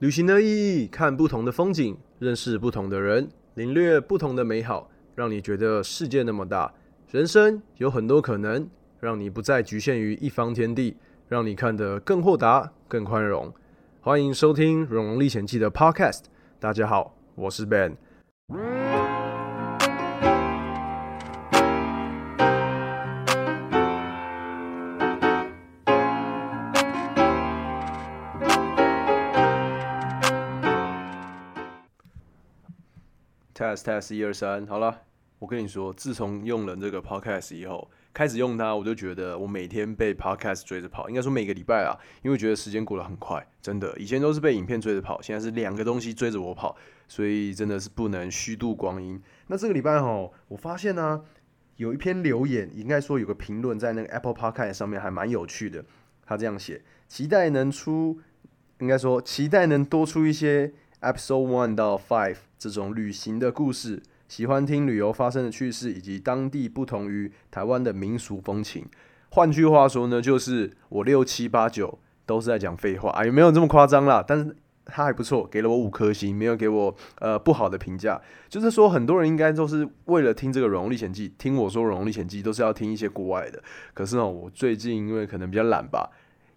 旅行的意义，看不同的风景，认识不同的人，领略不同的美好，让你觉得世界那么大，人生有很多可能，让你不再局限于一方天地，让你看得更豁达、更宽容。欢迎收听《荣荣历险记》的 Podcast。大家好，我是 Ben。Test test 一二三，好了，我跟你说，自从用了这个 Podcast 以后，开始用它，我就觉得我每天被 Podcast 追着跑，应该说每个礼拜啊，因为觉得时间过得很快，真的，以前都是被影片追着跑，现在是两个东西追着我跑，所以真的是不能虚度光阴。那这个礼拜哈，我发现呢，有一篇留言，应该说有个评论在那个 Apple Podcast 上面还蛮有趣的，他这样写：期待能出，应该说期待能多出一些 Episode One 到 Five。这种旅行的故事，喜欢听旅游发生的趣事，以及当地不同于台湾的民俗风情。换句话说呢，就是我六七八九都是在讲废话啊，也没有这么夸张啦。但是他还不错，给了我五颗星，没有给我呃不好的评价。就是说，很多人应该都是为了听这个《荣荣历险记》，听我说《荣荣历险记》，都是要听一些国外的。可是呢，我最近因为可能比较懒吧，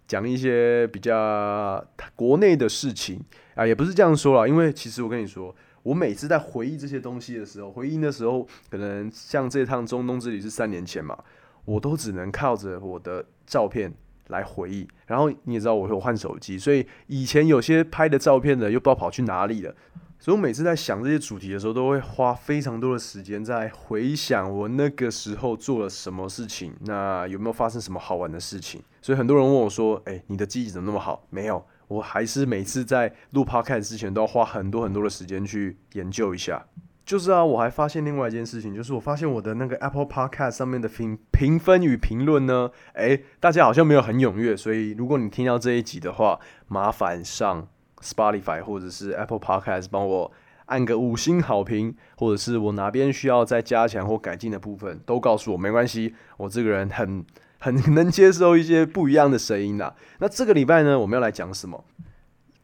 讲一些比较国内的事情啊，也不是这样说啦，因为其实我跟你说。我每次在回忆这些东西的时候，回忆的时候，可能像这趟中东之旅是三年前嘛，我都只能靠着我的照片来回忆。然后你也知道，我有换手机，所以以前有些拍的照片呢，又不知道跑去哪里了。所以我每次在想这些主题的时候，都会花非常多的时间在回想我那个时候做了什么事情，那有没有发生什么好玩的事情？所以很多人问我说：“哎，你的记忆怎么那么好？”没有。我还是每次在录 podcast 之前都要花很多很多的时间去研究一下。就是啊，我还发现另外一件事情，就是我发现我的那个 Apple Podcast 上面的评评分与评论呢，诶，大家好像没有很踊跃。所以如果你听到这一集的话，麻烦上 Spotify 或者是 Apple Podcast 帮我按个五星好评，或者是我哪边需要再加强或改进的部分，都告诉我，没关系。我这个人很。很能接受一些不一样的声音呐。那这个礼拜呢，我们要来讲什么？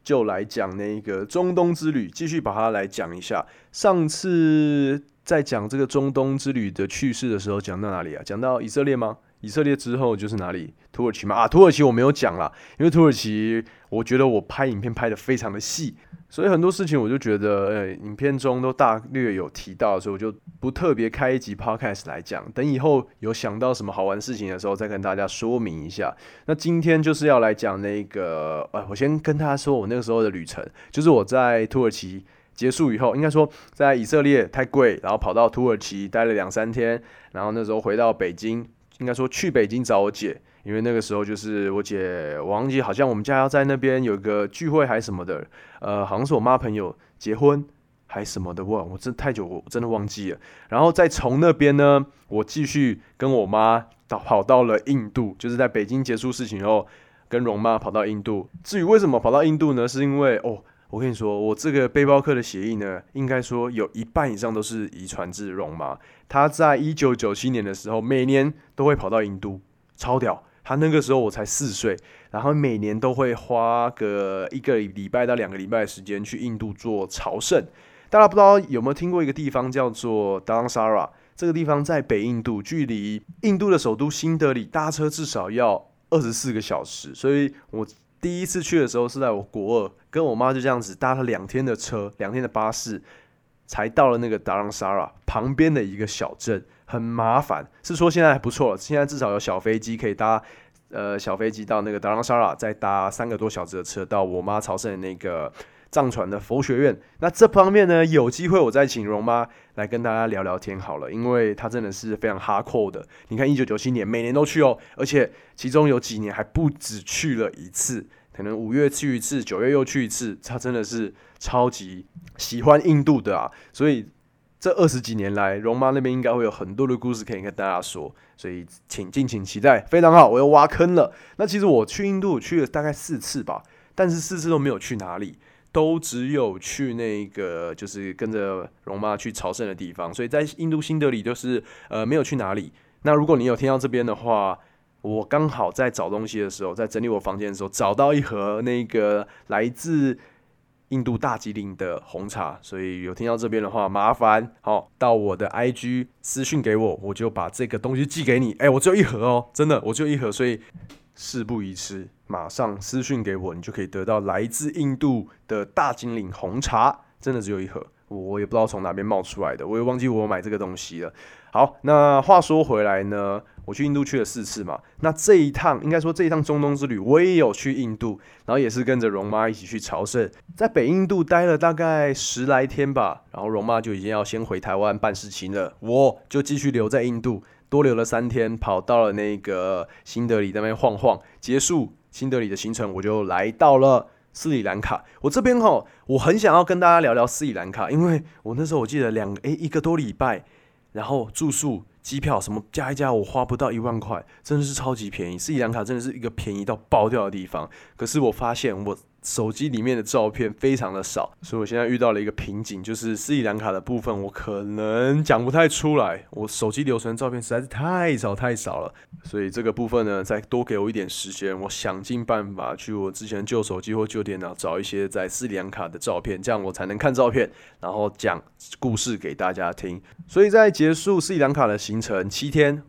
就来讲那个中东之旅，继续把它来讲一下。上次在讲这个中东之旅的趣事的时候，讲到哪里啊？讲到以色列吗？以色列之后就是哪里？土耳其吗？啊，土耳其我没有讲啦，因为土耳其，我觉得我拍影片拍的非常的细。所以很多事情我就觉得，呃，影片中都大略有提到，所以我就不特别开一集 podcast 来讲。等以后有想到什么好玩事情的时候，再跟大家说明一下。那今天就是要来讲那个，呃，我先跟大家说我那个时候的旅程，就是我在土耳其结束以后，应该说在以色列太贵，然后跑到土耳其待了两三天，然后那时候回到北京，应该说去北京找我姐。因为那个时候就是我姐，我忘记好像我们家要在那边有个聚会还是什么的，呃，好像是我妈朋友结婚还什么的，哇我真太久我真的忘记了。然后再从那边呢，我继续跟我妈到跑到了印度，就是在北京结束事情后，跟容妈跑到印度。至于为什么跑到印度呢？是因为哦，我跟你说，我这个背包客的协议呢，应该说有一半以上都是遗传自容妈。她在一九九七年的时候，每年都会跑到印度，超屌。他那个时候我才四岁，然后每年都会花个一个礼拜到两个礼拜的时间去印度做朝圣。大家不知道有没有听过一个地方叫做达朗萨拉？这个地方在北印度，距离印度的首都新德里搭车至少要二十四个小时。所以我第一次去的时候是在我国二，跟我妈就这样子搭了两天的车，两天的巴士，才到了那个达朗萨拉旁边的一个小镇。很麻烦，是说现在还不错了，现在至少有小飞机可以搭，呃，小飞机到那个达拉沙拉，再搭三个多小时的车到我妈朝圣的那个藏传的佛学院。那这方面呢，有机会我再请容妈来跟大家聊聊天好了，因为她真的是非常哈扣的。你看，一九九七年每年都去哦，而且其中有几年还不止去了一次，可能五月去一次，九月又去一次，她真的是超级喜欢印度的啊，所以。这二十几年来，容妈那边应该会有很多的故事可以跟大家说，所以请敬请期待。非常好，我又挖坑了。那其实我去印度去了大概四次吧，但是四次都没有去哪里，都只有去那个就是跟着容妈去朝圣的地方。所以在印度新德里就是呃没有去哪里。那如果你有听到这边的话，我刚好在找东西的时候，在整理我房间的时候，找到一盒那个来自印度大吉岭的红茶，所以有听到这边的话，麻烦好到我的 IG 私讯给我，我就把这个东西寄给你。哎，我只有一盒哦，真的，我就一盒，所以事不宜迟，马上私讯给我，你就可以得到来自印度的大金岭红茶，真的只有一盒。我也不知道从哪边冒出来的，我也忘记我买这个东西了。好，那话说回来呢，我去印度去了四次嘛。那这一趟应该说这一趟中东之旅，我也有去印度，然后也是跟着容妈一起去朝圣，在北印度待了大概十来天吧。然后容妈就已经要先回台湾办事情了，我就继续留在印度，多留了三天，跑到了那个新德里那边晃晃，结束新德里的行程，我就来到了。斯里兰卡，我这边哈，我很想要跟大家聊聊斯里兰卡，因为我那时候我记得两诶一个多礼拜，然后住宿、机票什么加一加，我花不到一万块，真的是超级便宜。斯里兰卡真的是一个便宜到爆掉的地方，可是我发现我。手机里面的照片非常的少，所以我现在遇到了一个瓶颈，就是斯里兰卡的部分，我可能讲不太出来。我手机留存照片实在是太少太少了，所以这个部分呢，再多给我一点时间，我想尽办法去我之前旧手机或旧电脑找一些在斯里兰卡的照片，这样我才能看照片，然后讲故事给大家听。所以在结束斯里兰卡的行程七天，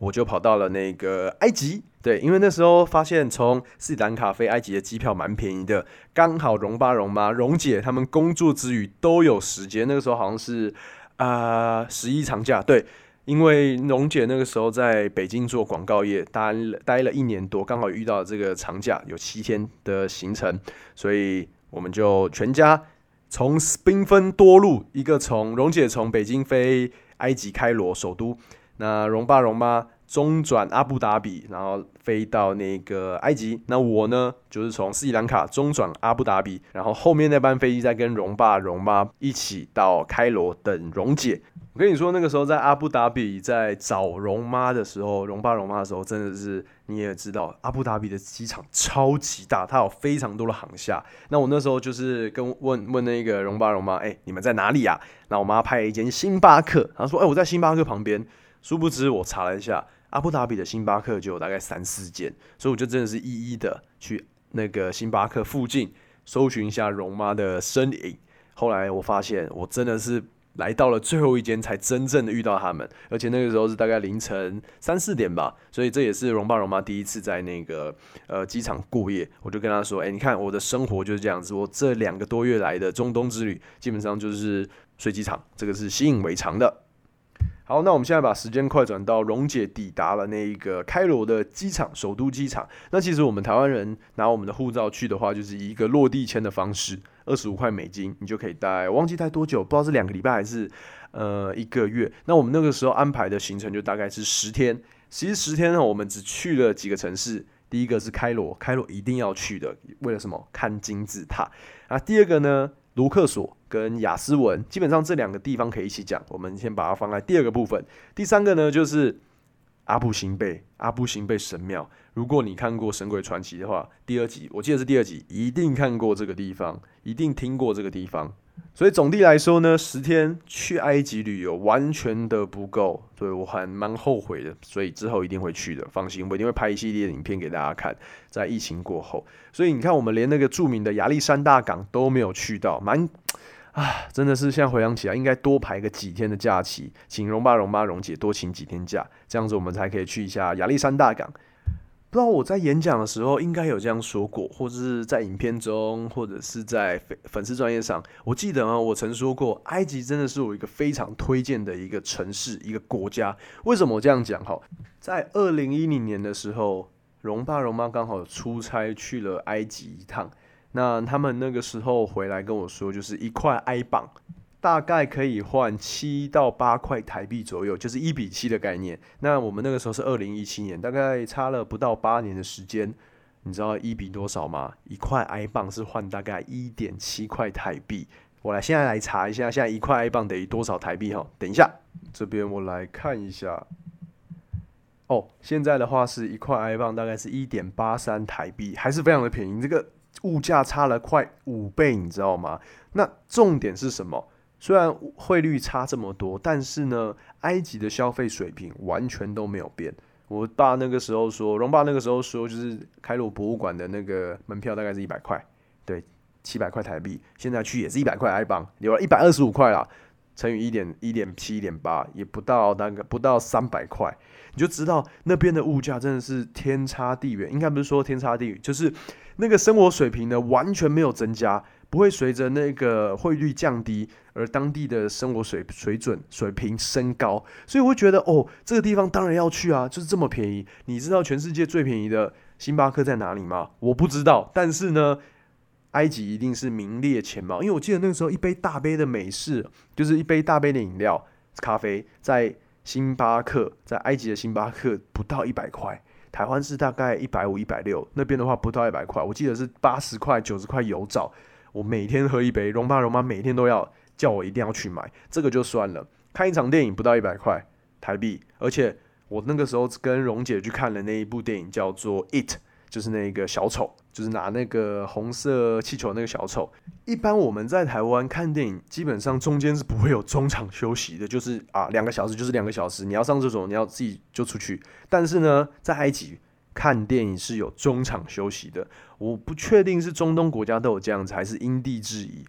我就跑到了那个埃及。对，因为那时候发现从斯里兰卡飞埃及的机票蛮便宜的，刚好荣爸荣妈荣姐他们工作之余都有时间。那个时候好像是啊十一长假，对，因为荣姐那个时候在北京做广告业，待待了一年多，刚好遇到这个长假，有七天的行程，所以我们就全家从兵分多路，一个从荣姐从北京飞埃及开罗首都，那荣爸荣妈。中转阿布达比，然后飞到那个埃及。那我呢，就是从斯里兰卡中转阿布达比，然后后面那班飞机再跟荣爸荣妈一起到开罗等荣姐。我跟你说，那个时候在阿布达比在找荣妈的时候，荣爸荣妈的时候，真的是你也知道，阿布达比的机场超级大，它有非常多的航厦。那我那时候就是跟问问那个荣爸荣妈，哎，你们在哪里啊？那我妈拍了一间星巴克，她说，哎，我在星巴克旁边。殊不知我查了一下。阿布达比的星巴克就有大概三四间，所以我就真的是一一的去那个星巴克附近搜寻一下容妈的身影。后来我发现，我真的是来到了最后一间，才真正的遇到他们。而且那个时候是大概凌晨三四点吧，所以这也是容爸容妈第一次在那个呃机场过夜。我就跟他说：“哎，你看我的生活就是这样子，我这两个多月来的中东之旅，基本上就是睡机场，这个是习以为常的。”好，那我们现在把时间快转到蓉姐抵达了那一个开罗的机场，首都机场。那其实我们台湾人拿我们的护照去的话，就是以一个落地签的方式，二十五块美金，你就可以待，忘记待多久，不知道是两个礼拜还是呃一个月。那我们那个时候安排的行程就大概是十天。其实十天呢，我们只去了几个城市。第一个是开罗，开罗一定要去的，为了什么？看金字塔啊。第二个呢？卢克索跟雅思文，基本上这两个地方可以一起讲。我们先把它放在第二个部分。第三个呢，就是阿布辛贝，阿布辛贝神庙。如果你看过《神鬼传奇》的话，第二集我记得是第二集，一定看过这个地方，一定听过这个地方。所以总体来说呢，十天去埃及旅游完全的不够，对我还蛮后悔的。所以之后一定会去的，放心，我一定会拍一系列影片给大家看。在疫情过后，所以你看，我们连那个著名的亚历山大港都没有去到，蛮啊，真的是现在回想起来，应该多排个几天的假期，请容爸、容妈、容姐多请几天假，这样子我们才可以去一下亚历山大港。不知道我在演讲的时候应该有这样说过，或者是在影片中，或者是在粉粉丝专业上。我记得啊，我曾说过，埃及真的是我一个非常推荐的一个城市、一个国家。为什么我这样讲？哈，在二零一零年的时候，容爸容妈刚好出差去了埃及一趟，那他们那个时候回来跟我说，就是一块埃镑。大概可以换七到八块台币左右，就是一比七的概念。那我们那个时候是二零一七年，大概差了不到八年的时间。你知道一比多少吗？一块埃镑是换大概一点七块台币。我来现在来查一下，现在一块埃镑等于多少台币？哈，等一下，这边我来看一下。哦，现在的话是一块埃镑大概是一点八三台币，还是非常的便宜。这个物价差了快五倍，你知道吗？那重点是什么？虽然汇率差这么多，但是呢，埃及的消费水平完全都没有变。我爸那个时候说，荣爸那个时候说，就是开罗博物馆的那个门票大概是一百块，对，七百块台币，现在去也是一百块埃镑，有了一百二十五块啊，乘以一点一点七一点八，也不到那个不到三百块，你就知道那边的物价真的是天差地远。应该不是说天差地远，就是那个生活水平呢完全没有增加。不会随着那个汇率降低而当地的生活水水准水平升高，所以我会觉得哦，这个地方当然要去啊，就是这么便宜。你知道全世界最便宜的星巴克在哪里吗？我不知道，但是呢，埃及一定是名列前茅，因为我记得那个时候一杯大杯的美式，就是一杯大杯的饮料咖啡，在星巴克，在埃及的星巴克不到一百块，台湾是大概一百五、一百六，那边的话不到一百块，我记得是八十块、九十块有找。我每天喝一杯，容爸容妈每天都要叫我一定要去买，这个就算了。看一场电影不到一百块台币，而且我那个时候跟蓉姐去看了那一部电影，叫做《It》，就是那个小丑，就是拿那个红色气球那个小丑。一般我们在台湾看电影，基本上中间是不会有中场休息的，就是啊两个小时就是两个小时，你要上厕所你要自己就出去。但是呢，在埃及。看电影是有中场休息的，我不确定是中东国家都有这样子，还是因地制宜。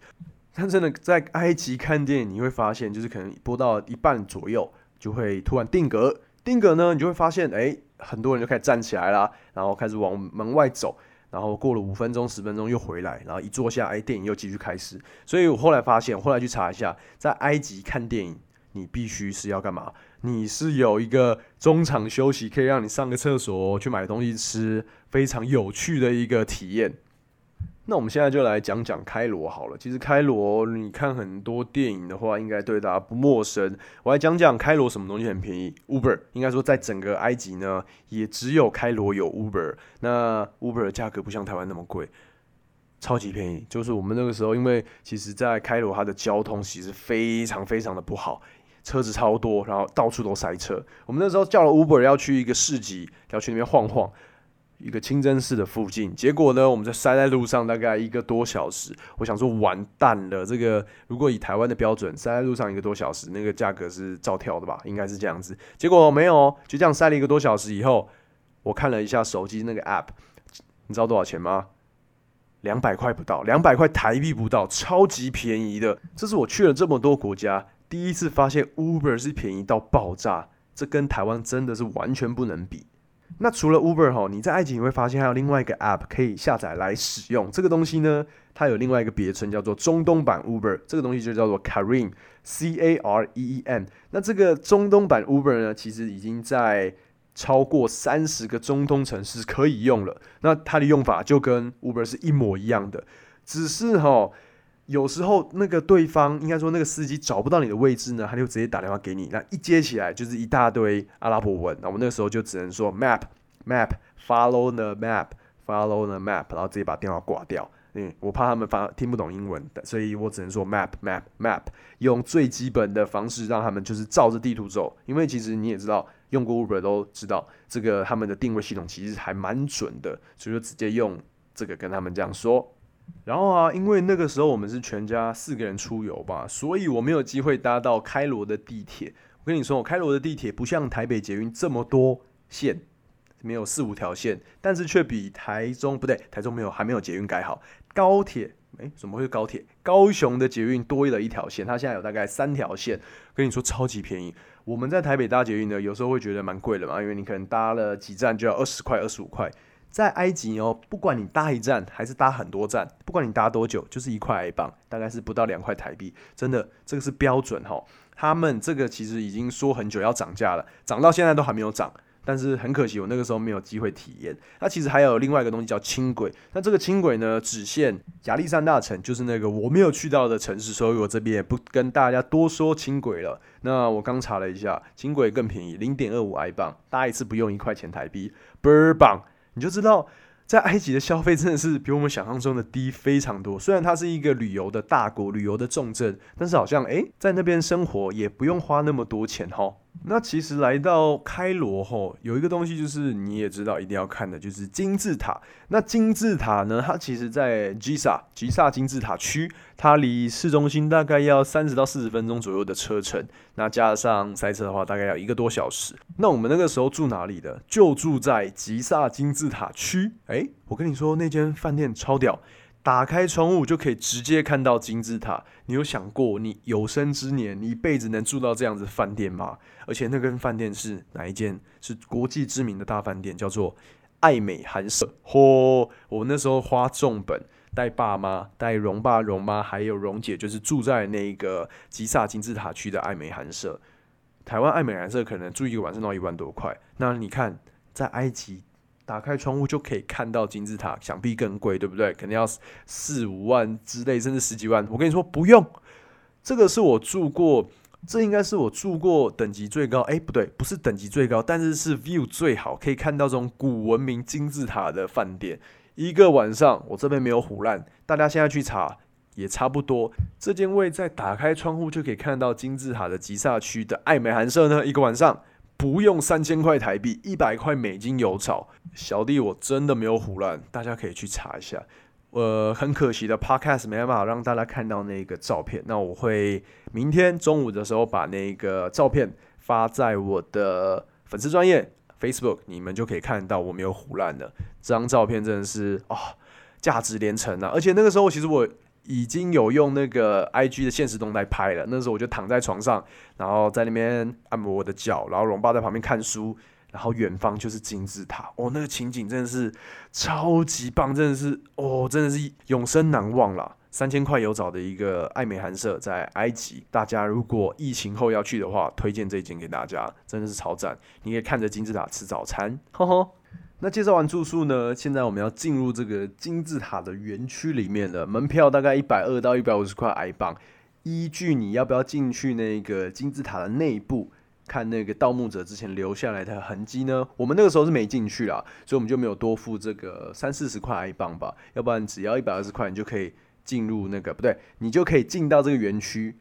但真的在埃及看电影，你会发现，就是可能播到一半左右，就会突然定格。定格呢，你就会发现，哎，很多人就开始站起来啦，然后开始往门外走，然后过了五分钟、十分钟又回来，然后一坐下，哎，电影又继续开始。所以我后来发现，后来去查一下，在埃及看电影，你必须是要干嘛？你是有一个中场休息，可以让你上个厕所、去买东西吃，非常有趣的一个体验。那我们现在就来讲讲开罗好了。其实开罗，你看很多电影的话，应该对大家不陌生。我来讲讲开罗什么东西很便宜。Uber 应该说，在整个埃及呢，也只有开罗有 Uber。那 Uber 的价格不像台湾那么贵，超级便宜。就是我们那个时候，因为其实在开罗，它的交通其实非常非常的不好。车子超多，然后到处都塞车。我们那时候叫了 Uber 要去一个市集，要去那边晃晃，一个清真寺的附近。结果呢，我们在塞在路上大概一个多小时。我想说完蛋了，这个如果以台湾的标准，塞在路上一个多小时，那个价格是照跳的吧？应该是这样子。结果没有，就这样塞了一个多小时以后，我看了一下手机那个 App，你知道多少钱吗？两百块不到，两百块台币不到，超级便宜的。这是我去了这么多国家。第一次发现 Uber 是便宜到爆炸，这跟台湾真的是完全不能比。那除了 Uber 哈，你在埃及你会发现还有另外一个 App 可以下载来使用。这个东西呢，它有另外一个别称叫做中东版 Uber，这个东西就叫做 Careem，C A R E E N。那这个中东版 Uber 呢，其实已经在超过三十个中东城市可以用了。那它的用法就跟 Uber 是一模一样的，只是哈。有时候那个对方应该说那个司机找不到你的位置呢，他就直接打电话给你，那一接起来就是一大堆阿拉伯文，那我们那个时候就只能说 map map follow the map follow the map，然后直接把电话挂掉。嗯，我怕他们发听不懂英文的，所以我只能说 map map map，用最基本的方式让他们就是照着地图走。因为其实你也知道，用过 Uber 都知道，这个他们的定位系统其实还蛮准的，所以说直接用这个跟他们这样说。然后啊，因为那个时候我们是全家四个人出游吧，所以我没有机会搭到开罗的地铁。我跟你说，我开罗的地铁不像台北捷运这么多线，没有四五条线，但是却比台中不对，台中没有还没有捷运改好。高铁诶，怎么会是高铁？高雄的捷运多了一条线，它现在有大概三条线。跟你说超级便宜。我们在台北搭捷运呢，有时候会觉得蛮贵的嘛，因为你可能搭了几站就要二十块、二十五块。在埃及哦，不管你搭一站还是搭很多站，不管你搭多久，就是一块埃镑，大概是不到两块台币。真的，这个是标准哈。他们这个其实已经说很久要涨价了，涨到现在都还没有涨。但是很可惜，我那个时候没有机会体验。那其实还有另外一个东西叫轻轨。那这个轻轨呢，只限亚历山大城，就是那个我没有去到的城市，所以我这边也不跟大家多说轻轨了。那我刚查了一下，轻轨更便宜，零点二五埃镑，搭一次不用一块钱台币，倍儿棒。你就知道，在埃及的消费真的是比我们想象中的低非常多。虽然它是一个旅游的大国、旅游的重镇，但是好像诶，在那边生活也不用花那么多钱哈。那其实来到开罗后，有一个东西就是你也知道一定要看的，就是金字塔。那金字塔呢，它其实在吉萨吉萨金字塔区，它离市中心大概要三十到四十分钟左右的车程。那加上塞车的话，大概要一个多小时。那我们那个时候住哪里的？就住在吉萨金字塔区。诶，我跟你说，那间饭店超屌。打开窗户就可以直接看到金字塔。你有想过，你有生之年，你一辈子能住到这样子饭店吗？而且那间饭店是哪一间？是国际知名的大饭店，叫做爱美寒舍。嚯！我那时候花重本带爸妈、带荣爸、荣妈还有荣姐，就是住在那个吉萨金字塔区的爱美寒舍。台湾爱美寒舍可能住一个晚上要一万多块。那你看，在埃及。打开窗户就可以看到金字塔，想必更贵，对不对？肯定要四五万之类，甚至十几万。我跟你说，不用，这个是我住过，这应该是我住过等级最高。哎，不对，不是等级最高，但是是 view 最好，可以看到这种古文明金字塔的饭店。一个晚上，我这边没有虎烂，大家现在去查也差不多。这间位在打开窗户就可以看到金字塔的吉萨区的爱美寒舍呢，一个晚上。不用三千块台币，一百块美金有找。小弟我真的没有胡乱，大家可以去查一下。呃，很可惜的，Podcast 没办法让大家看到那个照片。那我会明天中午的时候把那个照片发在我的粉丝专业 Facebook，你们就可以看到我没有胡乱的。这张照片真的是啊，价值连城啊！而且那个时候其实我。已经有用那个 I G 的现实动态拍了，那时候我就躺在床上，然后在那边按摩我的脚，然后荣爸在旁边看书，然后远方就是金字塔，哦，那个情景真的是超级棒，真的是哦，真的是永生难忘了。三千块有找的一个爱美寒舍在埃及，大家如果疫情后要去的话，推荐这一间给大家，真的是超赞，你可以看着金字塔吃早餐，呵呵。那介绍完住宿呢？现在我们要进入这个金字塔的园区里面了。门票大概一百二到一百五十块埃镑。依据你要不要进去那个金字塔的内部看那个盗墓者之前留下来的痕迹呢？我们那个时候是没进去啦，所以我们就没有多付这个三四十块埃镑吧。要不然只要一百二十块，你就可以进入那个不对，你就可以进到这个园区。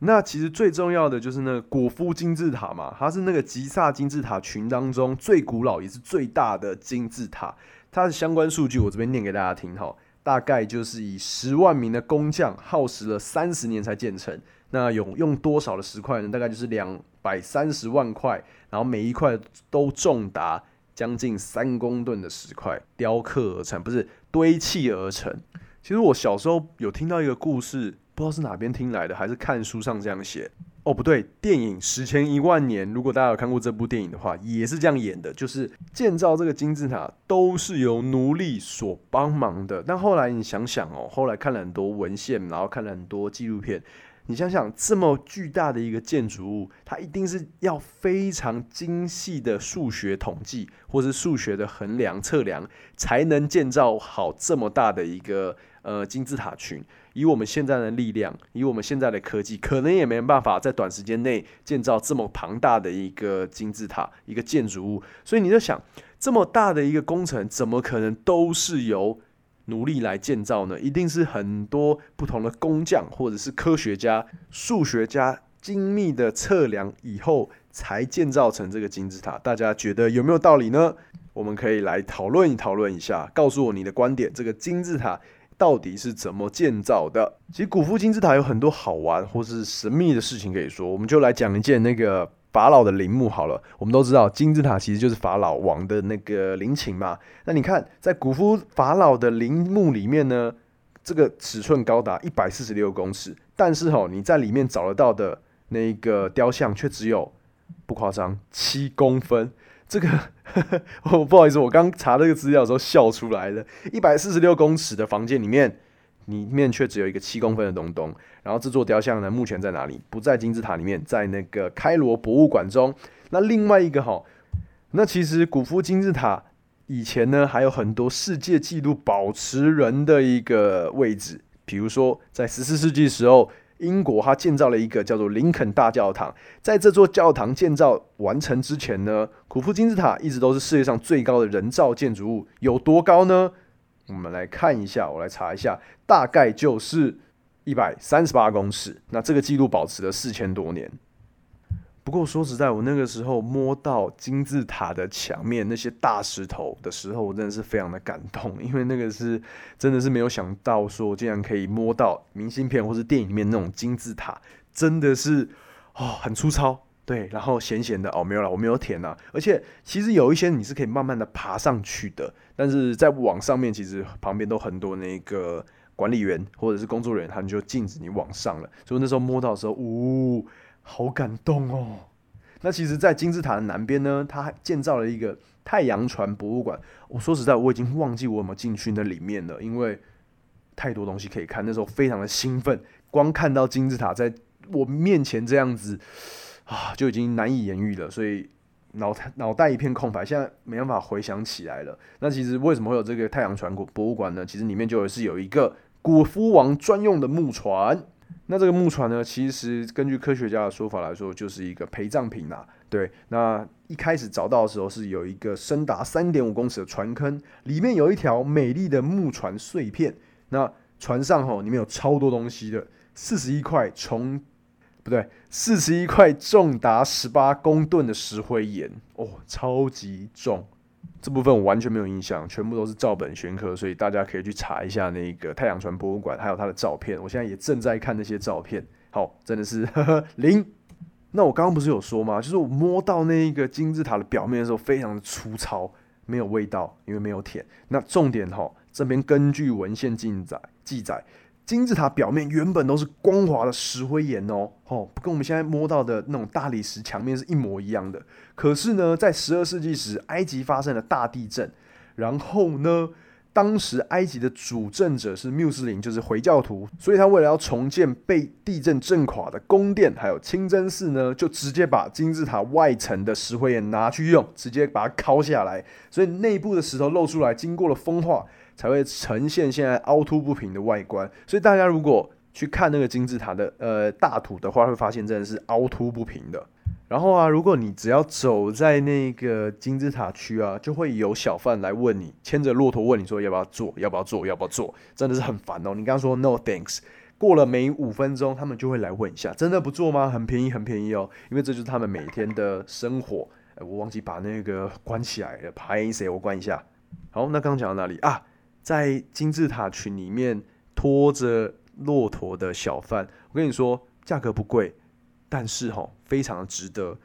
那其实最重要的就是那个果夫金字塔嘛，它是那个吉萨金字塔群当中最古老也是最大的金字塔。它的相关数据我这边念给大家听哈，大概就是以十万名的工匠耗时了三十年才建成。那有用多少的石块呢？大概就是两百三十万块，然后每一块都重达将近三公吨的石块雕刻而成，不是堆砌而成。其实我小时候有听到一个故事。不知道是哪边听来的，还是看书上这样写？哦，不对，电影《史前一万年》，如果大家有看过这部电影的话，也是这样演的，就是建造这个金字塔都是由奴隶所帮忙的。但后来你想想哦，后来看了很多文献，然后看了很多纪录片，你想想这么巨大的一个建筑物，它一定是要非常精细的数学统计，或是数学的衡量测量，才能建造好这么大的一个呃金字塔群。以我们现在的力量，以我们现在的科技，可能也没办法在短时间内建造这么庞大的一个金字塔、一个建筑物。所以你就想，这么大的一个工程，怎么可能都是由奴隶来建造呢？一定是很多不同的工匠或者是科学家、数学家精密的测量以后才建造成这个金字塔。大家觉得有没有道理呢？我们可以来讨论一讨论一下，告诉我你的观点。这个金字塔。到底是怎么建造的？其实古夫金字塔有很多好玩或是神秘的事情可以说，我们就来讲一件那个法老的陵墓好了。我们都知道金字塔其实就是法老王的那个陵寝嘛。那你看，在古夫法老的陵墓里面呢，这个尺寸高达一百四十六公尺，但是哈，你在里面找得到的那个雕像却只有不夸张七公分。这个，我不好意思，我刚查这个资料的时候笑出来了。一百四十六公尺的房间里面，里面却只有一个七公分的东东。然后这座雕像呢，目前在哪里？不在金字塔里面，在那个开罗博物馆中。那另外一个哈，那其实古夫金字塔以前呢，还有很多世界纪录保持人的一个位置，比如说在十四世纪时候。英国，它建造了一个叫做林肯大教堂。在这座教堂建造完成之前呢，古夫金字塔一直都是世界上最高的人造建筑物。有多高呢？我们来看一下，我来查一下，大概就是一百三十八公尺。那这个记录保持了四千多年。不过说实在，我那个时候摸到金字塔的墙面那些大石头的时候，我真的是非常的感动，因为那个是真的是没有想到，说竟然可以摸到明信片或是电影里面那种金字塔，真的是哦很粗糙，对，然后咸咸的哦，没有了，我没有舔啊。而且其实有一些你是可以慢慢的爬上去的，但是在网上面其实旁边都很多那个管理员或者是工作人员，他们就禁止你往上了。所以那时候摸到的时候，呜，好感动哦。那其实，在金字塔的南边呢，它还建造了一个太阳船博物馆。我说实在，我已经忘记我有没有进去那里面了，因为太多东西可以看。那时候非常的兴奋，光看到金字塔在我面前这样子。啊，就已经难以言喻了，所以脑脑袋一片空白，现在没办法回想起来了。那其实为什么会有这个太阳船博博物馆呢？其实里面就是有一个古夫王专用的木船。那这个木船呢，其实根据科学家的说法来说，就是一个陪葬品啊。对，那一开始找到的时候是有一个深达三点五公尺的船坑，里面有一条美丽的木船碎片。那船上吼里面有超多东西的，四十一块从。不对，四十一块重达十八公吨的石灰岩哦，超级重。这部分我完全没有印象，全部都是照本宣科，所以大家可以去查一下那个太阳船博物馆，还有它的照片。我现在也正在看那些照片，好，真的是 零。那我刚刚不是有说吗？就是我摸到那个金字塔的表面的时候，非常的粗糙，没有味道，因为没有舔。那重点哈，这边根据文献记载记载。金字塔表面原本都是光滑的石灰岩哦，哦，跟我们现在摸到的那种大理石墙面是一模一样的。可是呢，在十二世纪时，埃及发生了大地震，然后呢，当时埃及的主政者是穆斯林，就是回教徒，所以他为了要重建被地震震垮的宫殿，还有清真寺呢，就直接把金字塔外层的石灰岩拿去用，直接把它敲下来，所以内部的石头露出来，经过了风化。才会呈现现在凹凸不平的外观，所以大家如果去看那个金字塔的呃大图的话，会发现真的是凹凸不平的。然后啊，如果你只要走在那个金字塔区啊，就会有小贩来问你，牵着骆驼问你说要不要做，要不要做，要不要做，真的是很烦哦。你刚刚说 no thanks，过了每五分钟他们就会来问一下，真的不做吗？很便宜，很便宜哦，因为这就是他们每天的生活。我忘记把那个关起来了，拍谁？我关一下。好，那刚讲到哪里啊？在金字塔群里面拖着骆驼的小贩，我跟你说，价格不贵，但是哈，非常值得，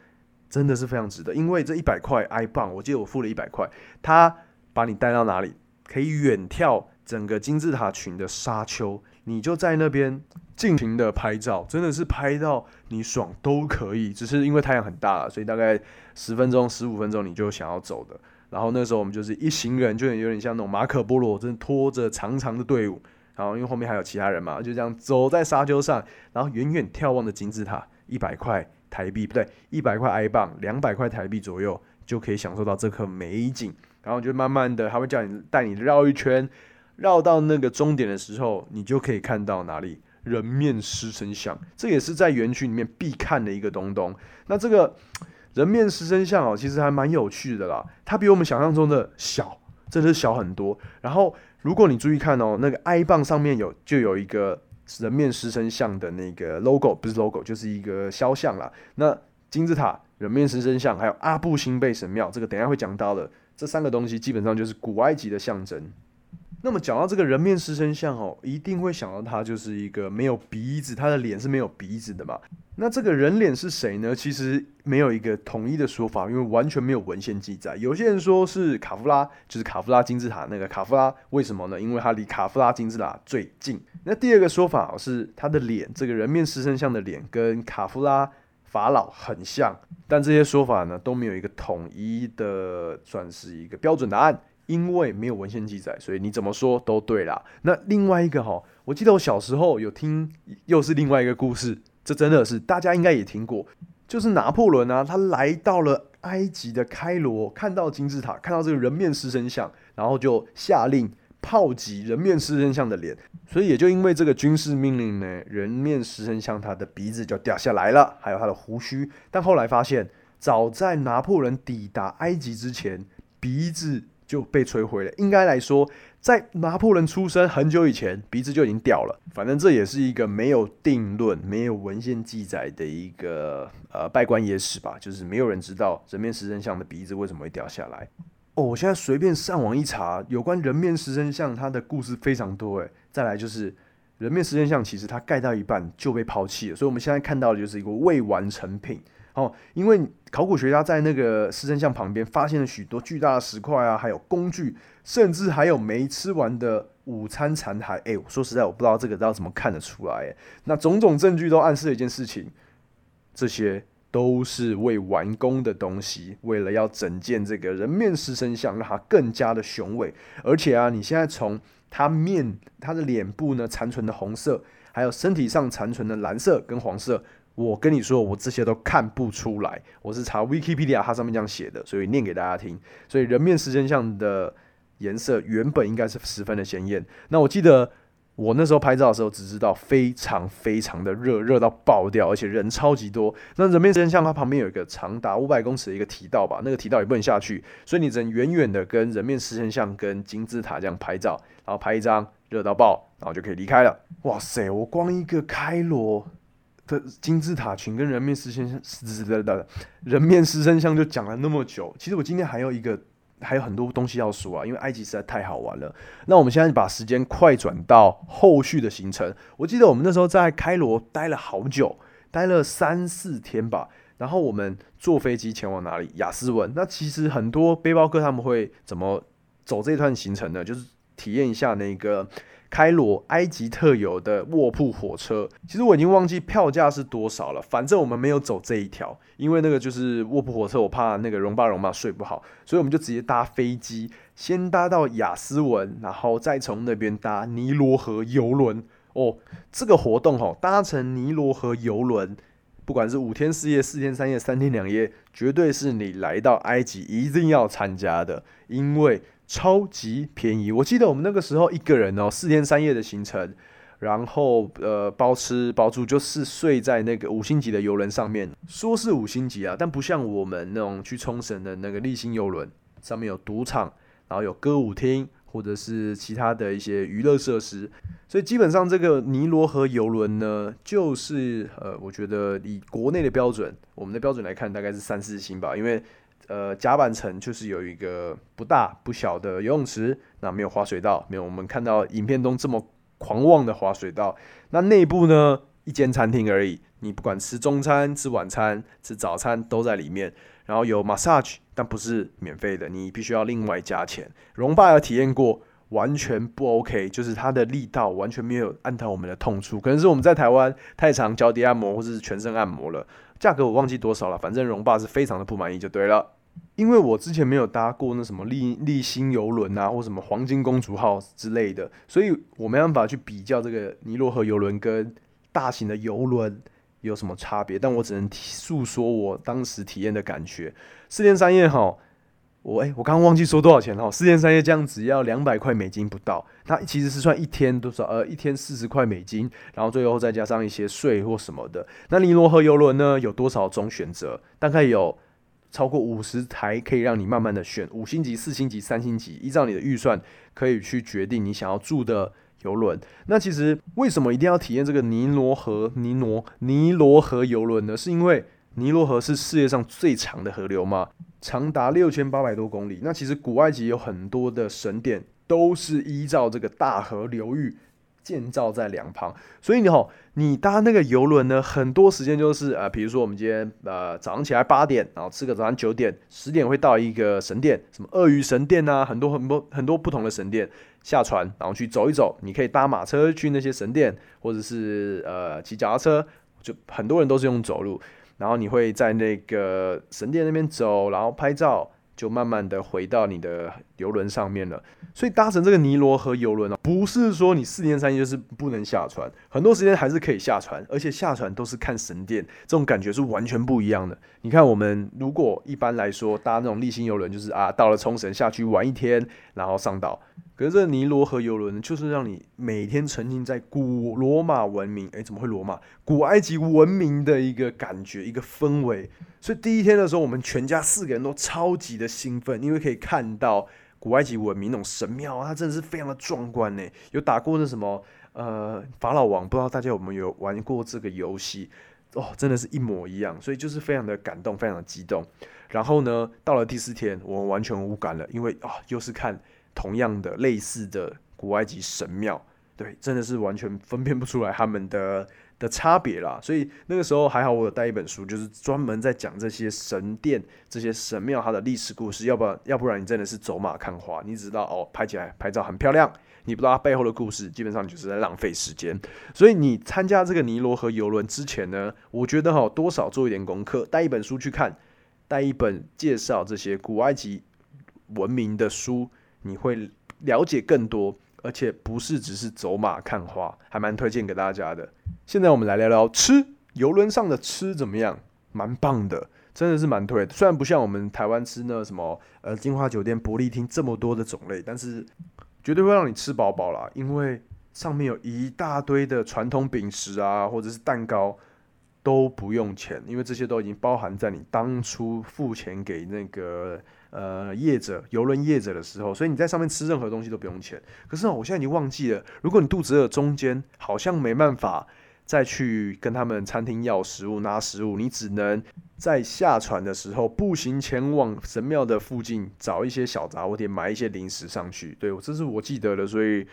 真的是非常值得。因为这一百块 i 磅，我记得我付了一百块，他把你带到哪里，可以远眺整个金字塔群的沙丘，你就在那边尽情的拍照，真的是拍到你爽都可以。只是因为太阳很大了，所以大概十分钟、十五分钟你就想要走的。然后那时候我们就是一行人，就有点像那种马可波罗，真的拖着长长的队伍。然后因为后面还有其他人嘛，就这样走在沙丘上，然后远远眺望着金字塔，一百块台币不对，一百块埃镑，两百块台币左右就可以享受到这颗美景。然后就慢慢的，他会叫你带你绕一圈，绕到那个终点的时候，你就可以看到哪里人面狮身像，这也是在园区里面必看的一个东东。那这个。人面狮身像哦，其实还蛮有趣的啦。它比我们想象中的小，真的是小很多。然后，如果你注意看哦，那个 i 棒上面有就有一个人面狮身像的那个 logo，不是 logo，就是一个肖像啦。那金字塔、人面狮身像，还有阿布辛贝神庙，这个等下会讲到的，这三个东西基本上就是古埃及的象征。那么讲到这个人面狮身像哦，一定会想到他就是一个没有鼻子，他的脸是没有鼻子的嘛。那这个人脸是谁呢？其实没有一个统一的说法，因为完全没有文献记载。有些人说是卡夫拉，就是卡夫拉金字塔那个卡夫拉，为什么呢？因为他离卡夫拉金字塔最近。那第二个说法是他的脸，这个人面狮身像的脸跟卡夫拉法老很像，但这些说法呢都没有一个统一的，算是一个标准答案。因为没有文献记载，所以你怎么说都对啦。那另外一个哈，我记得我小时候有听，又是另外一个故事，这真的是大家应该也听过，就是拿破仑啊，他来到了埃及的开罗，看到金字塔，看到这个人面狮身像，然后就下令炮击人面狮身像的脸，所以也就因为这个军事命令呢，人面狮身像他的鼻子就掉下来了，还有他的胡须。但后来发现，早在拿破仑抵达埃及之前，鼻子。就被摧毁了。应该来说，在拿破仑出生很久以前，鼻子就已经掉了。反正这也是一个没有定论、没有文献记载的一个呃拜官野史吧。就是没有人知道人面狮身像的鼻子为什么会掉下来。哦，我现在随便上网一查，有关人面狮身像它的故事非常多。诶，再来就是人面狮身像其实它盖到一半就被抛弃了，所以我们现在看到的就是一个未完成品。哦，因为考古学家在那个狮身像旁边发现了许多巨大的石块啊，还有工具，甚至还有没吃完的午餐残骸。哎，说实在，我不知道这个要怎么看得出来。那种种证据都暗示了一件事情，这些都是未完工的东西，为了要整建这个人面狮身像，让它更加的雄伟。而且啊，你现在从它面、它的脸部呢残存的红色，还有身体上残存的蓝色跟黄色。我跟你说，我这些都看不出来。我是查 Wikipedia，它上面这样写的，所以念给大家听。所以人面狮身像的颜色原本应该是十分的鲜艳。那我记得我那时候拍照的时候，只知道非常非常的热，热到爆掉，而且人超级多。那人面狮身像它旁边有一个长达五百公尺的一个提道吧，那个提道也不能下去，所以你只能远远的跟人面狮身像跟金字塔这样拍照，然后拍一张热到爆，然后就可以离开了。哇塞，我光一个开罗。金字塔群跟人面狮身像，的人面狮身像就讲了那么久。其实我今天还有一个，还有很多东西要说啊，因为埃及实在太好玩了。那我们现在把时间快转到后续的行程。我记得我们那时候在开罗待了好久，待了三四天吧。然后我们坐飞机前往哪里？雅斯文。那其实很多背包客他们会怎么走这段行程呢？就是体验一下那个。开罗埃及特有的卧铺火车，其实我已经忘记票价是多少了。反正我们没有走这一条，因为那个就是卧铺火车，我怕那个容爸容妈睡不好，所以我们就直接搭飞机，先搭到雅斯文，然后再从那边搭尼罗河游轮。哦，这个活动哦，搭乘尼罗河游轮，不管是五天四夜、四天三夜、三天两夜，绝对是你来到埃及一定要参加的，因为。超级便宜，我记得我们那个时候一个人哦，四天三夜的行程，然后呃包吃包住，就是睡在那个五星级的游轮上面。说是五星级啊，但不像我们那种去冲绳的那个立星游轮，上面有赌场，然后有歌舞厅或者是其他的一些娱乐设施。所以基本上这个尼罗河游轮呢，就是呃，我觉得以国内的标准，我们的标准来看，大概是三四星吧，因为。呃，甲板层就是有一个不大不小的游泳池，那没有滑水道，没有我们看到影片中这么狂妄的滑水道。那内部呢，一间餐厅而已，你不管吃中餐、吃晚餐、吃早餐都在里面。然后有 massage，但不是免费的，你必须要另外加钱。荣爸有体验过，完全不 OK，就是它的力道完全没有按到我们的痛处，可能是我们在台湾太常脚底按摩或是全身按摩了，价格我忘记多少了，反正荣爸是非常的不满意就对了。因为我之前没有搭过那什么立立新游轮啊，或什么黄金公主号之类的，所以我没办法去比较这个尼罗河游轮跟大型的游轮有什么差别。但我只能诉说我当时体验的感觉。四天三夜哈，我哎，我刚刚忘记说多少钱哈。四天三夜这样只要两百块美金不到，它其实是算一天多少？呃，一天四十块美金，然后最后再加上一些税或什么的。那尼罗河游轮呢，有多少种选择？大概有。超过五十台可以让你慢慢的选五星级、四星级、三星级，依照你的预算可以去决定你想要住的游轮。那其实为什么一定要体验这个尼罗河尼罗尼罗河游轮呢？是因为尼罗河是世界上最长的河流嘛，长达六千八百多公里。那其实古埃及有很多的神殿都是依照这个大河流域。建造在两旁，所以你好，你搭那个游轮呢，很多时间就是呃，比如说我们今天呃早上起来八点，然后吃个早餐九点十点会到一个神殿，什么鳄鱼神殿啊，很多很多很多不同的神殿，下船然后去走一走，你可以搭马车去那些神殿，或者是呃骑脚踏车，就很多人都是用走路，然后你会在那个神殿那边走，然后拍照。就慢慢的回到你的游轮上面了，所以搭乘这个尼罗河游轮啊，不是说你四天三夜就是不能下船，很多时间还是可以下船，而且下船都是看神殿，这种感觉是完全不一样的。你看，我们如果一般来说搭那种立新游轮，就是啊，到了冲绳下去玩一天，然后上岛。可是这尼罗河游轮就是让你每天沉浸在古罗马文明，诶，怎么会罗马？古埃及文明的一个感觉，一个氛围。所以第一天的时候，我们全家四个人都超级的兴奋，因为可以看到古埃及文明那种神庙，它真的是非常的壮观呢。有打过那什么呃法老王，不知道大家有没有玩过这个游戏？哦，真的是一模一样，所以就是非常的感动，非常的激动。然后呢，到了第四天，我们完全无感了，因为啊，又是看。同样的类似的古埃及神庙对，真的是完全分辨不出来他们的的差别啦。所以那个时候还好，我有带一本书，就是专门在讲这些神殿、这些神庙它的历史故事。要不然，要不然你真的是走马看花，你只知道哦，拍起来拍照很漂亮，你不知道它背后的故事，基本上就是在浪费时间。所以你参加这个尼罗河游轮之前呢，我觉得哈，多少做一点功课，带一本书去看，带一本介绍这些古埃及文明的书，你会了解更多。而且不是只是走马看花，还蛮推荐给大家的。现在我们来聊聊吃，游轮上的吃怎么样？蛮棒的，真的是蛮推。虽然不像我们台湾吃那什么呃金华酒店、伯利厅这么多的种类，但是绝对会让你吃饱饱啦。因为上面有一大堆的传统饼食啊，或者是蛋糕都不用钱，因为这些都已经包含在你当初付钱给那个。呃，业者游轮业者的时候，所以你在上面吃任何东西都不用钱。可是呢，我现在已经忘记了，如果你肚子饿，中间好像没办法再去跟他们餐厅要食物、拿食物，你只能在下船的时候步行前往神庙的附近找一些小杂货店买一些零食上去。对，这是我记得的，所以，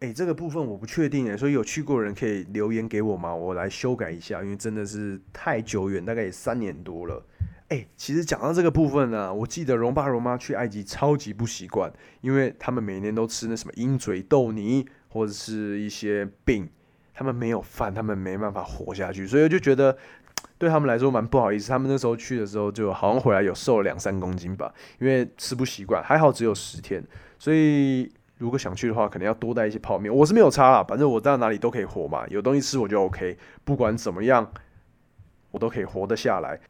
哎，这个部分我不确定哎，所以有去过的人可以留言给我吗？我来修改一下，因为真的是太久远，大概也三年多了。哎，其实讲到这个部分呢，我记得荣爸荣妈去埃及超级不习惯，因为他们每年都吃那什么鹰嘴豆泥或者是一些饼，他们没有饭，他们没办法活下去，所以我就觉得对他们来说蛮不好意思。他们那时候去的时候，就好像回来有瘦了两三公斤吧，因为吃不习惯。还好只有十天，所以如果想去的话，可能要多带一些泡面。我是没有差啦，反正我到哪里都可以活嘛，有东西吃我就 OK，不管怎么样，我都可以活得下来。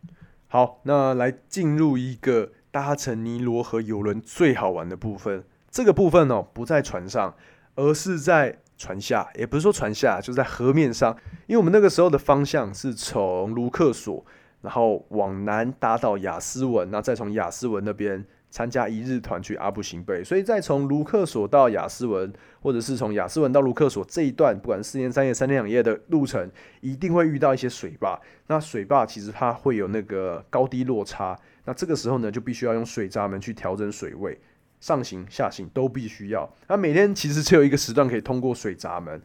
好，那来进入一个搭乘尼罗河游轮最好玩的部分。这个部分哦，不在船上，而是在船下，也不是说船下，就在河面上。因为我们那个时候的方向是从卢克索，然后往南搭到雅斯文，那再从雅斯文那边。参加一日团去阿布辛贝，所以再从卢克索到雅斯文，或者是从雅斯文到卢克索这一段，不管四天三夜、三天两夜的路程，一定会遇到一些水坝。那水坝其实它会有那个高低落差，那这个时候呢，就必须要用水闸门去调整水位，上行下行都必须要。那每天其实只有一个时段可以通过水闸门。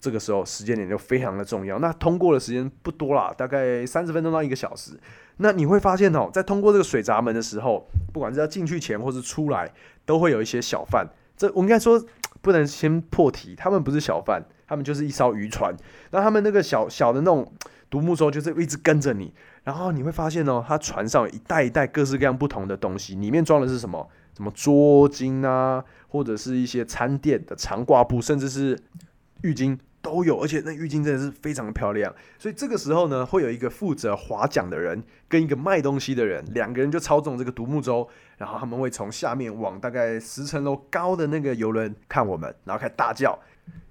这个时候时间点就非常的重要。那通过的时间不多啦，大概三十分钟到一个小时。那你会发现哦，在通过这个水闸门的时候，不管是要进去前或是出来，都会有一些小贩。这我应该说不能先破题，他们不是小贩，他们就是一艘渔船。那他们那个小小的那种独木舟，就是一直跟着你。然后你会发现哦，他船上一袋一袋各式各样不同的东西，里面装的是什么？什么桌巾啊，或者是一些餐垫的长挂布，甚至是浴巾。都有，而且那浴巾真的是非常的漂亮，所以这个时候呢，会有一个负责划桨的人跟一个卖东西的人，两个人就操纵这个独木舟，然后他们会从下面往大概十层楼高的那个游轮看我们，然后开始大叫。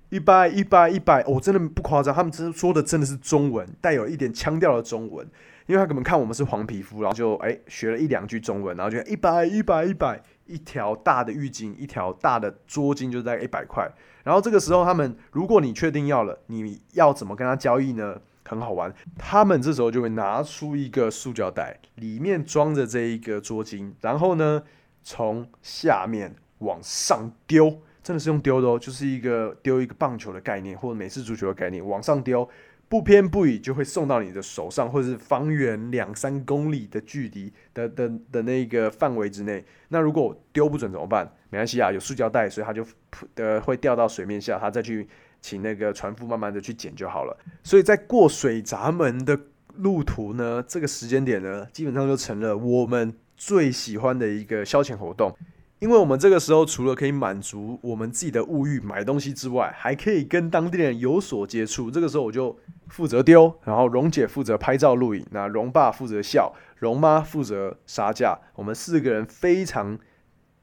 一百一百一百，我，真的不夸张，他们真说的真的是中文，带有一点腔调的中文，因为他可能看我们是黄皮肤，然后就哎学了一两句中文，然后就一百一百一百。一条大的浴巾，一条大的桌巾，就在一百块。然后这个时候，他们如果你确定要了，你要怎么跟他交易呢？很好玩，他们这时候就会拿出一个塑胶袋，里面装着这一个桌巾，然后呢，从下面往上丢，真的是用丢的哦，就是一个丢一个棒球的概念，或者美式足球的概念，往上丢。不偏不倚就会送到你的手上，或者是方圆两三公里的距离的的的那个范围之内。那如果丢不准怎么办？没关系啊，有塑胶袋，所以它就呃会掉到水面下，他再去请那个船夫慢慢的去捡就好了。所以在过水闸门的路途呢，这个时间点呢，基本上就成了我们最喜欢的一个消遣活动。因为我们这个时候除了可以满足我们自己的物欲买东西之外，还可以跟当地人有所接触。这个时候我就负责丢，然后荣姐负责拍照录影，那荣爸负责笑，荣妈负责杀价。我们四个人非常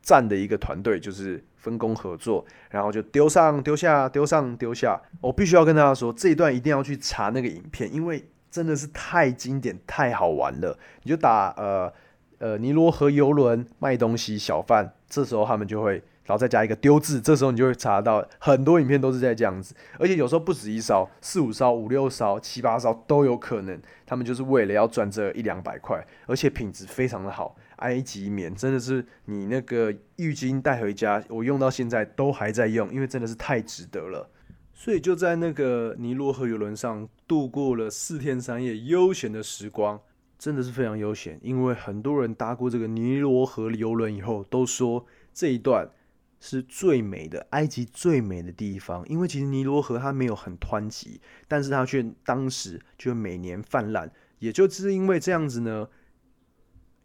赞的一个团队，就是分工合作，然后就丢上丢下，丢上丢下。我必须要跟大家说，这一段一定要去查那个影片，因为真的是太经典、太好玩了。你就打呃。呃，尼罗河游轮卖东西小贩，这时候他们就会，然后再加一个丢字，这时候你就会查到很多影片都是在这样子，而且有时候不止一烧，四五烧、五六烧、七八烧都有可能，他们就是为了要赚这一两百块，而且品质非常的好。埃及棉，真的是你那个浴巾带回家，我用到现在都还在用，因为真的是太值得了。所以就在那个尼罗河游轮上度过了四天三夜悠闲的时光，真的是非常悠闲。因为很多人搭过这个尼罗河游轮以后，都说这一段。是最美的，埃及最美的地方。因为其实尼罗河它没有很湍急，但是它却当时就每年泛滥。也就是因为这样子呢，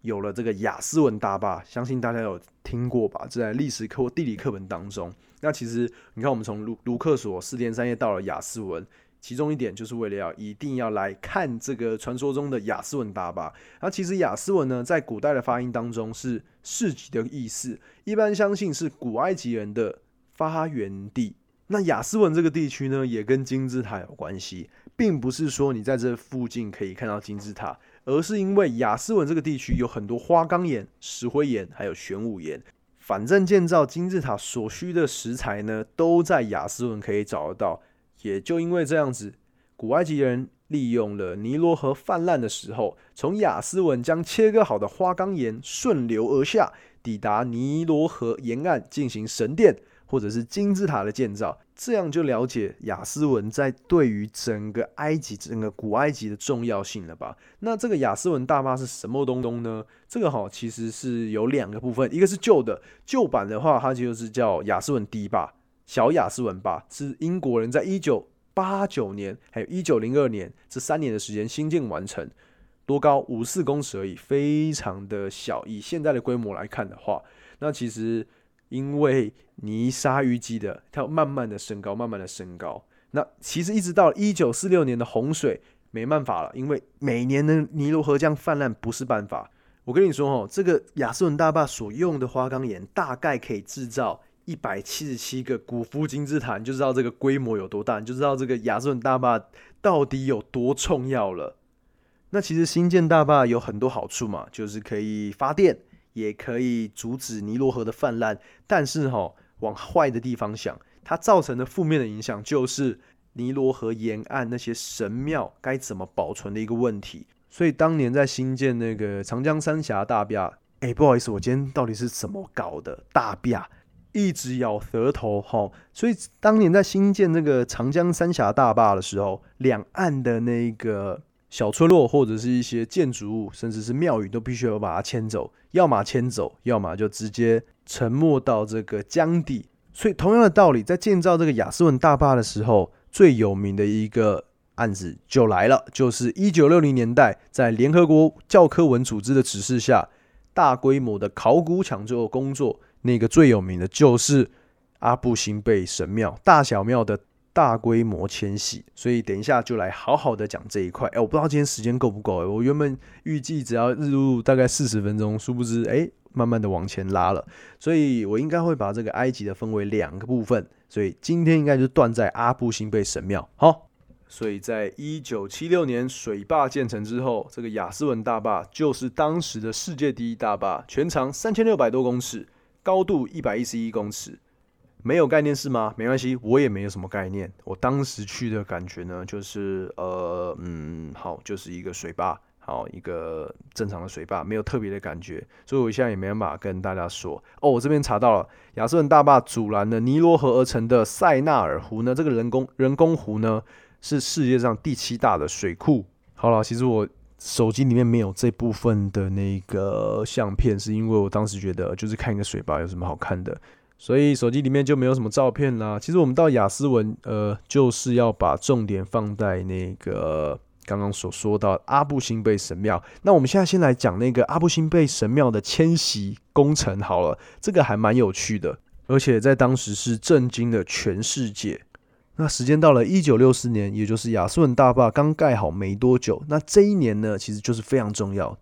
有了这个亚斯文大坝，相信大家有听过吧？这在历史课或地理课本当中。那其实你看，我们从卢卢克索四天三夜到了亚斯文。其中一点就是为了要一定要来看这个传说中的亚斯文大坝。那其实亚斯文呢，在古代的发音当中是市集的意思，一般相信是古埃及人的发源地。那亚斯文这个地区呢，也跟金字塔有关系，并不是说你在这附近可以看到金字塔，而是因为亚斯文这个地区有很多花岗岩、石灰岩还有玄武岩，反正建造金字塔所需的石材呢，都在亚斯文可以找得到。也就因为这样子，古埃及人利用了尼罗河泛滥的时候，从亚斯文将切割好的花岗岩顺流而下，抵达尼罗河沿岸进行神殿或者是金字塔的建造。这样就了解亚斯文在对于整个埃及、整个古埃及的重要性了吧？那这个亚斯文大坝是什么东东呢？这个哈其实是有两个部分，一个是旧的旧版的话，它就是叫亚斯文堤坝。小雅思文坝是英国人在一九八九年还有一九零二年这三年的时间新建完成，多高五四公尺而已，非常的小。以现在的规模来看的话，那其实因为泥沙淤积的，它慢慢的升高，慢慢的升高。那其实一直到一九四六年的洪水没办法了，因为每年的尼罗河江泛滥不是办法。我跟你说哦，这个亚斯文大坝所用的花岗岩大概可以制造。一百七十七个古夫金字塔，你就知道这个规模有多大，你就知道这个亚瑟文大坝到底有多重要了。那其实新建大坝有很多好处嘛，就是可以发电，也可以阻止尼罗河的泛滥。但是哈，往坏的地方想，它造成的负面的影响就是尼罗河沿岸那些神庙该怎么保存的一个问题。所以当年在新建那个长江三峡大坝，哎，不好意思，我今天到底是怎么搞的大坝？一直咬舌头，哈，所以当年在新建这个长江三峡大坝的时候，两岸的那个小村落或者是一些建筑物，甚至是庙宇，都必须要把它迁走，要么迁走，要么就直接沉没到这个江底。所以同样的道理，在建造这个亚斯文大坝的时候，最有名的一个案子就来了，就是一九六零年代在联合国教科文组织的指示下，大规模的考古抢救工作。那个最有名的就是阿布辛贝神庙大小庙的大规模迁徙，所以等一下就来好好的讲这一块。哎，我不知道今天时间够不够哎，我原本预计只要日入大概四十分钟，殊不知哎，慢慢的往前拉了，所以我应该会把这个埃及的分为两个部分，所以今天应该就断在阿布辛贝神庙。好，所以在一九七六年水坝建成之后，这个亚斯文大坝就是当时的世界第一大坝，全长三千六百多公尺。高度一百一十一公尺，没有概念是吗？没关系，我也没有什么概念。我当时去的感觉呢，就是呃嗯，好，就是一个水坝，好一个正常的水坝，没有特别的感觉。所以我现在也没办法跟大家说。哦，我这边查到了，亚瑟文大坝阻拦了尼罗河而成的塞纳尔湖呢，这个人工人工湖呢，是世界上第七大的水库。好了，其实我。手机里面没有这部分的那个相片，是因为我当时觉得就是看一个水吧有什么好看的，所以手机里面就没有什么照片啦。其实我们到雅斯文，呃，就是要把重点放在那个刚刚所说到阿布辛贝神庙。那我们现在先来讲那个阿布辛贝神庙的迁徙工程好了，这个还蛮有趣的，而且在当时是震惊了全世界。那时间到了一九六四年，也就是亚斯文大坝刚盖好没多久。那这一年呢，其实就是非常重要，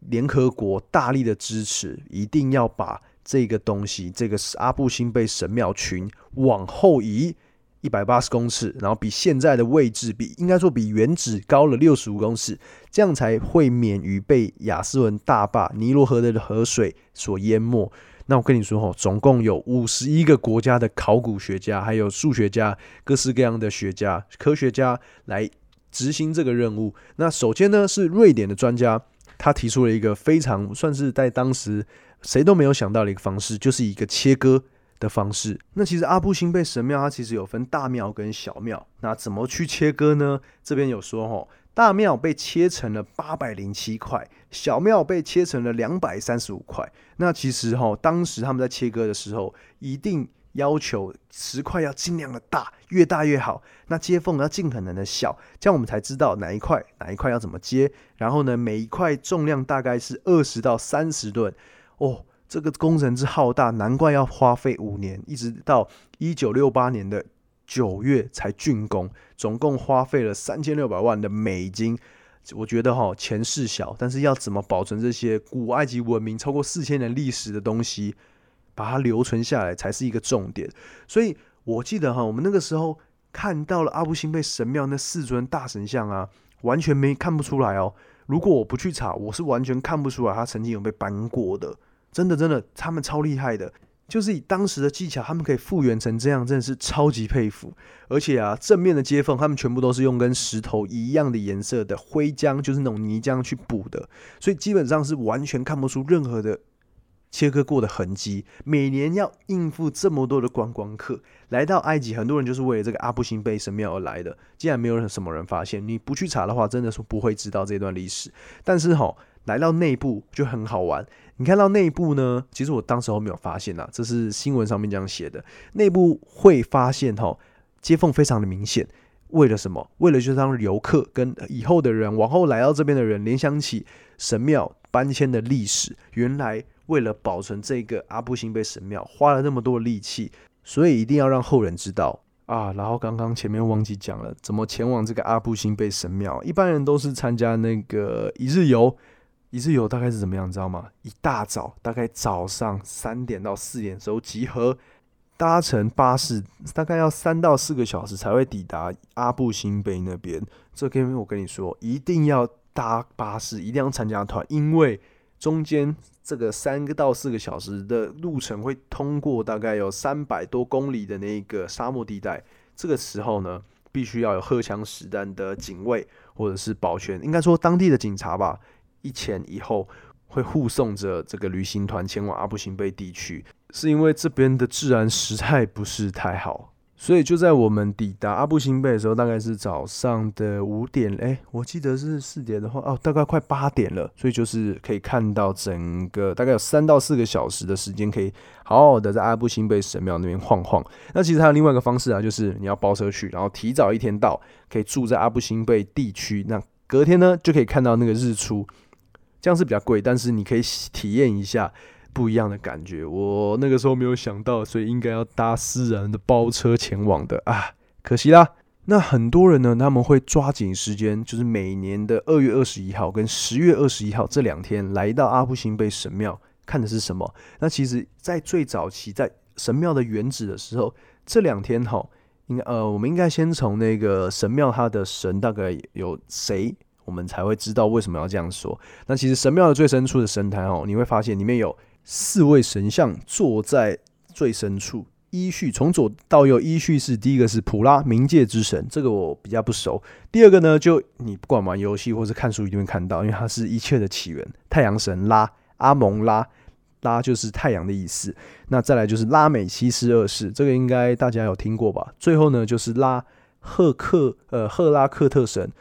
联合国大力的支持，一定要把这个东西，这个阿布辛贝神庙群往后移一百八十公尺，然后比现在的位置，比应该说比原址高了六十五公尺，这样才会免于被亚斯文大坝尼罗河的河水所淹没。那我跟你说哈，总共有五十一个国家的考古学家，还有数学家，各式各样的学家、科学家来执行这个任务。那首先呢，是瑞典的专家他提出了一个非常算是在当时谁都没有想到的一个方式，就是一个切割的方式。那其实阿布辛贝神庙它其实有分大庙跟小庙，那怎么去切割呢？这边有说哈，大庙被切成了八百零七块，小庙被切成了两百三十五块。那其实哈，当时他们在切割的时候，一定。要求石块要尽量的大，越大越好。那接缝要尽可能的小，这样我们才知道哪一块哪一块要怎么接。然后呢，每一块重量大概是二十到三十吨。哦，这个工程之浩大，难怪要花费五年，一直到一九六八年的九月才竣工，总共花费了三千六百万的美金。我觉得哈，钱是小，但是要怎么保存这些古埃及文明超过四千年历史的东西？把它留存下来才是一个重点，所以我记得哈，我们那个时候看到了阿布辛贝神庙那四尊大神像啊，完全没看不出来哦。如果我不去查，我是完全看不出来他曾经有被搬过的。真的，真的，他们超厉害的，就是以当时的技巧，他们可以复原成这样，真的是超级佩服。而且啊，正面的接缝，他们全部都是用跟石头一样的颜色的灰浆，就是那种泥浆去补的，所以基本上是完全看不出任何的。切割过的痕迹，每年要应付这么多的观光客来到埃及，很多人就是为了这个阿布辛贝神庙而来的。既然没有什么人发现，你不去查的话，真的是不会知道这段历史。但是哈，来到内部就很好玩。你看到内部呢，其实我当时候没有发现呐，这是新闻上面这样写的。内部会发现哈，接缝非常的明显。为了什么？为了就是让游客跟以后的人往后来到这边的人联想起神庙搬迁的历史，原来。为了保存这个阿布辛贝神庙，花了那么多力气，所以一定要让后人知道啊。然后刚刚前面忘记讲了，怎么前往这个阿布辛贝神庙？一般人都是参加那个一日游，一日游大概是怎么样，你知道吗？一大早，大概早上三点到四点的时候集合，搭乘巴士，大概要三到四个小时才会抵达阿布辛贝那边。这边我跟你说，一定要搭巴士，一定要参加团，因为。中间这个三个到四个小时的路程会通过大概有三百多公里的那个沙漠地带，这个时候呢，必须要有荷枪实弹的警卫或者是保全，应该说当地的警察吧，一前一后会护送着这个旅行团前往阿布辛贝地区，是因为这边的治安实在不是太好。所以就在我们抵达阿布辛贝的时候，大概是早上的五点，哎，我记得是四点的话，哦，大概快八点了。所以就是可以看到整个大概有三到四个小时的时间，可以好好的在阿布辛贝神庙那边晃晃。那其实还有另外一个方式啊，就是你要包车去，然后提早一天到，可以住在阿布辛贝地区，那隔天呢就可以看到那个日出。这样是比较贵，但是你可以体验一下。不一样的感觉，我那个时候没有想到，所以应该要搭私人的包车前往的啊，可惜啦。那很多人呢，他们会抓紧时间，就是每年的二月二十一号跟十月二十一号这两天来到阿布辛贝神庙看的是什么？那其实，在最早期在神庙的原址的时候，这两天哈，应该呃，我们应该先从那个神庙它的神大概有谁，我们才会知道为什么要这样说。那其实神庙的最深处的神坛哦，你会发现里面有。四位神像坐在最深处，依序从左到右，依序是第一个是普拉冥界之神，这个我比较不熟。第二个呢，就你不管玩游戏或是看书，一定会看到，因为它是一切的起源，太阳神拉阿蒙拉拉就是太阳的意思。那再来就是拉美西斯二世，这个应该大家有听过吧？最后呢，就是拉赫克呃赫拉克特神。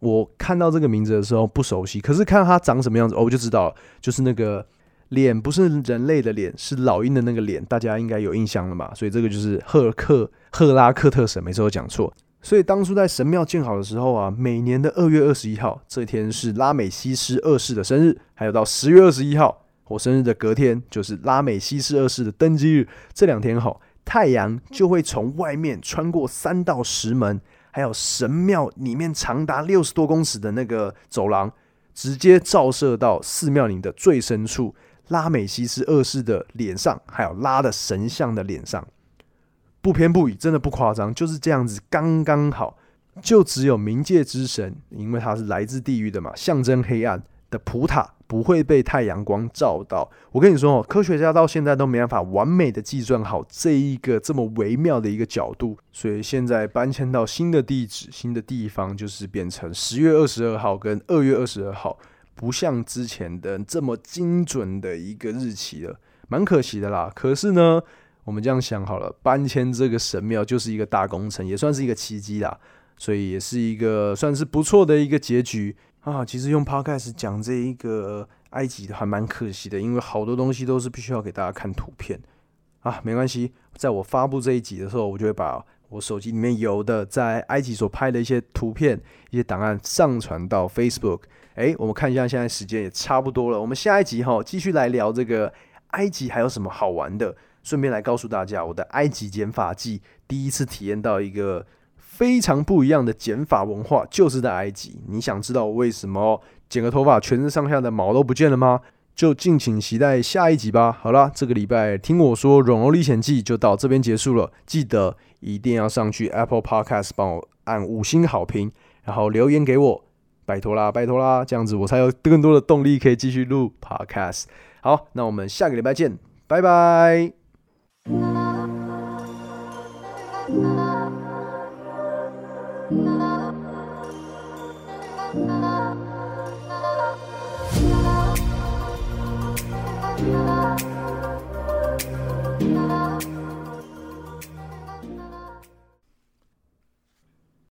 我看到这个名字的时候不熟悉，可是看到他长什么样子，哦，我就知道了，就是那个。脸不是人类的脸，是老鹰的那个脸，大家应该有印象了嘛？所以这个就是赫克赫拉克特神，每次都讲错。所以当初在神庙建好的时候啊，每年的二月二十一号这天是拉美西斯二世的生日，还有到十月二十一号我生日的隔天就是拉美西斯二世的登基日。这两天哈，太阳就会从外面穿过三道石门，还有神庙里面长达六十多公尺的那个走廊，直接照射到寺庙里的最深处。拉美西斯二世的脸上，还有拉的神像的脸上，不偏不倚，真的不夸张，就是这样子，刚刚好。就只有冥界之神，因为他是来自地狱的嘛，象征黑暗的普塔不会被太阳光照到。我跟你说哦，科学家到现在都没办法完美的计算好这一个这么微妙的一个角度，所以现在搬迁到新的地址、新的地方，就是变成十月二十二号跟二月二十二号。不像之前的这么精准的一个日期了，蛮可惜的啦。可是呢，我们这样想好了，搬迁这个神庙就是一个大工程，也算是一个奇迹啦，所以也是一个算是不错的一个结局啊。其实用 Podcast 讲这一个埃及的还蛮可惜的，因为好多东西都是必须要给大家看图片啊。没关系，在我发布这一集的时候，我就会把。我手机里面有的在埃及所拍的一些图片、一些档案上传到 Facebook。哎，我们看一下，现在时间也差不多了。我们下一集哈，继续来聊这个埃及还有什么好玩的。顺便来告诉大家，我的埃及剪发记第一次体验到一个非常不一样的剪发文化，就是在埃及。你想知道为什么剪个头发，全身上下的毛都不见了吗？就敬请期待下一集吧。好了，这个礼拜听我说《荣欧历险记》就到这边结束了。记得一定要上去 Apple Podcast 帮我按五星好评，然后留言给我，拜托啦，拜托啦，这样子我才有更多的动力可以继续录 Podcast。好，那我们下个礼拜见，拜拜。